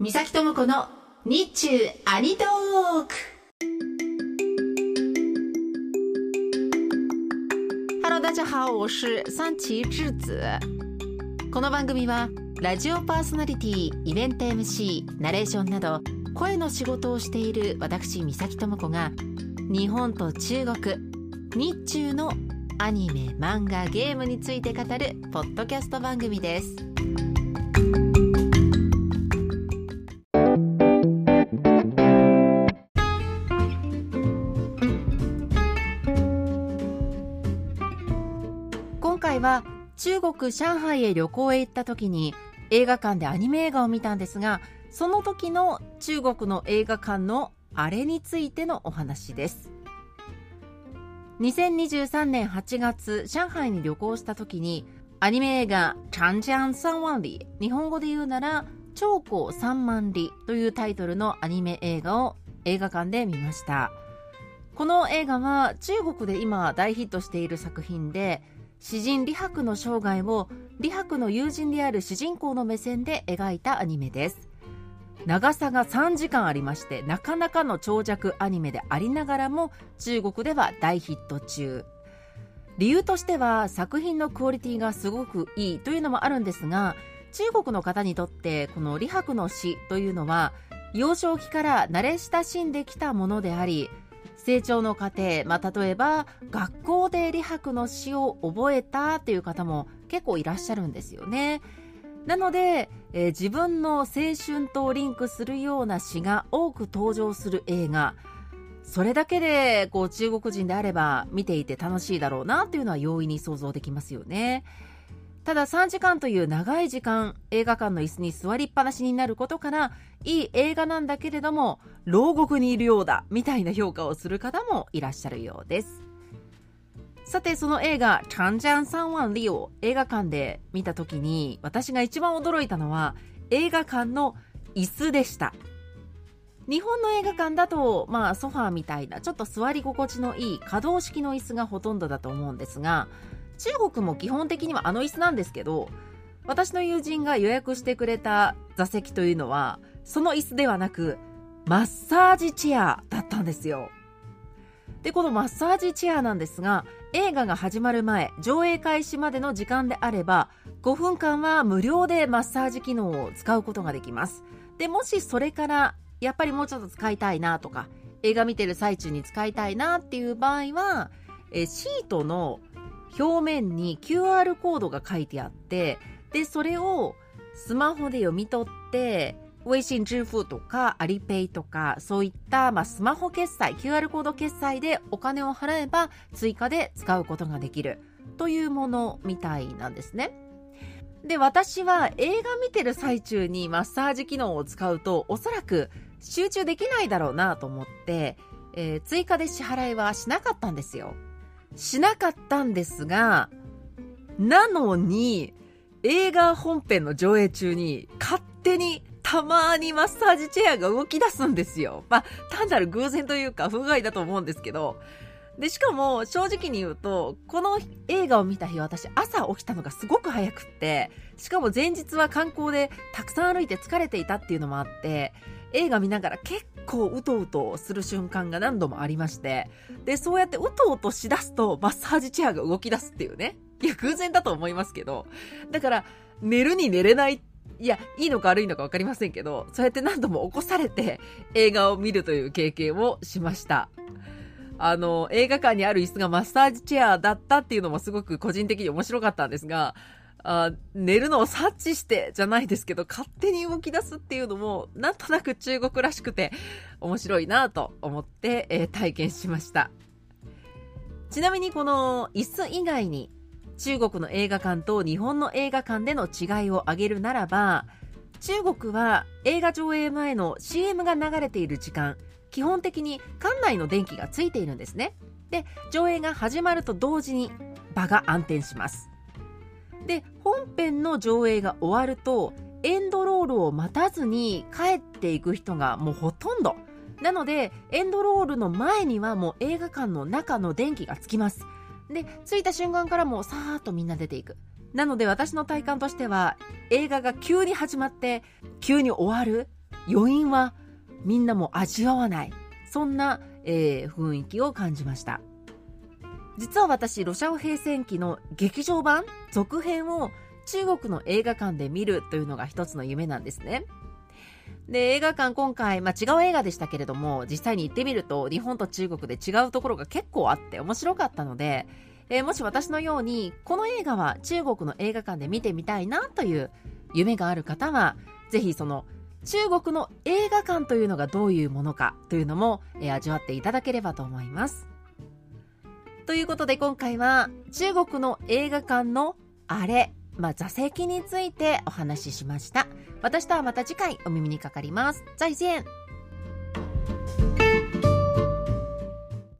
三崎智子の日中アニトーク。ハロー大家好我是三崎智子。この番組はラジオパーソナリティイベント MC ナレーションなど声の仕事をしている私三崎智子が日本と中国日中のアニメ漫画ゲームについて語るポッドキャスト番組です。は中国上海へ旅行へ行った時に映画館でアニメ映画を見たんですがその時の中国の映画館のあれについてのお話です。2023年8月上海に旅行した時にアニメ映画「チャンジャン三万里」日本語で言うなら「長江三万里」というタイトルのアニメ映画を映画館で見ました。この映画は中国で今大ヒットしている作品で詩人李白の生涯を李白の友人である主人公の目線で描いたアニメです。長さが3時間ありましてなかなかの長尺アニメでありながらも中国では大ヒット中。理由としては作品のクオリティがすごくいいというのもあるんですが中国の方にとってこの李白の詩というのは幼少期から慣れ親しんできたものであり成長の過程、まあ、例えば学校で李白の詩を覚えたという方も結構いらっしゃるんですよね。なので、えー、自分の青春とリンクするような詩が多く登場する映画それだけでこう中国人であれば見ていて楽しいだろうなというのは容易に想像できますよね。ただ3時間という長い時間映画館の椅子に座りっぱなしになることからいい映画なんだけれども牢獄にいるようだみたいな評価をする方もいらっしゃるようです。さてその映画「チャンジャン三万里」を映画館で見た時に私が一番驚いたのは映画館の椅子でした。日本の映画館だと、まあ、ソファーみたいなちょっと座り心地のいい可動式の椅子がほとんどだと思うんですが中国も基本的にはあの椅子なんですけど私の友人が予約してくれた座席というのはその椅子ではなくマッサージチェアだったんですよ。でこのマッサージチェアなんですが映画が始まる前上映開始までの時間であれば5分間は無料でマッサージ機能を使うことができます。でもしそれからやっぱりもうちょっと使いたいなとか映画見てる最中に使いたいなっていう場合はえシートの表面に QR コードが書いてあってでそれをスマホで読み取って微信支付とかアリペイとかそういった、まあ、スマホ決済 QR コード決済でお金を払えば追加で使うことができるというものみたいなんですね。で私は映画見てる最中にマッサージ機能を使うとおそらく集中できないだろうなと思って、えー、追加で支払いはしなかったんですよ。しなかったんですが、なのに、映画本編の上映中に勝手にたまにマッサージチェアが動き出すんですよ。まあ、単なる偶然というか不具合だと思うんですけど。で、しかも正直に言うと、この映画を見た日私朝起きたのがすごく早くって、しかも前日は観光でたくさん歩いて疲れていたっていうのもあって、映画見ながら結構うとうとする瞬間が何度もありまして、で、そうやってうとうとしだすとマッサージチェアが動き出すっていうね。いや、偶然だと思いますけど。だから、寝るに寝れないいや、いいのか悪いのか分かりませんけど、そうやって何度も起こされて映画を見るという経験をしました。あの、映画館にある椅子がマッサージチェアだったっていうのもすごく個人的に面白かったんですが、あ寝るのを察知してじゃないですけど、勝手に動き出すっていうのも、なんとなく中国らしくて面白いなと思って、えー、体験しました。ちなみにこの椅子以外に中国の映画館と日本の映画館での違いを挙げるならば、中国は映画上映前の CM が流れている時間、基本的に館内の電気がついているんですね。で、上映が始まると同時に場が暗転します。で本編の上映が終わるとエンドロールを待たずに帰っていく人がもうほとんど。なのでエンドロールの前にはもう映画館の中の電気がつきます。で着いた瞬間からもうさーっとみんな出ていく。なので私の体感としては映画が急に始まって急に終わる余韻はみんなも味わわない。そんな、えー、雰囲気を感じました。実は私ロシア語平戦記の劇場版続編を中国の映画館で見るというのが一つの夢なんですねで、映画館今回、まあ、違う映画でしたけれども、実際に行ってみると、日本と中国で違うところが結構あって面白かったので、え、もし私のように、この映画は中国の映画館で見てみたいなという夢がある方は、ぜひその中国の映画館というのがどういうものかというのも、えー、味わっていただければと思います。ということで今回は中国の映画館のあれ、まあ、座席についてお話ししました。私とはまた次回お耳にかかります。再见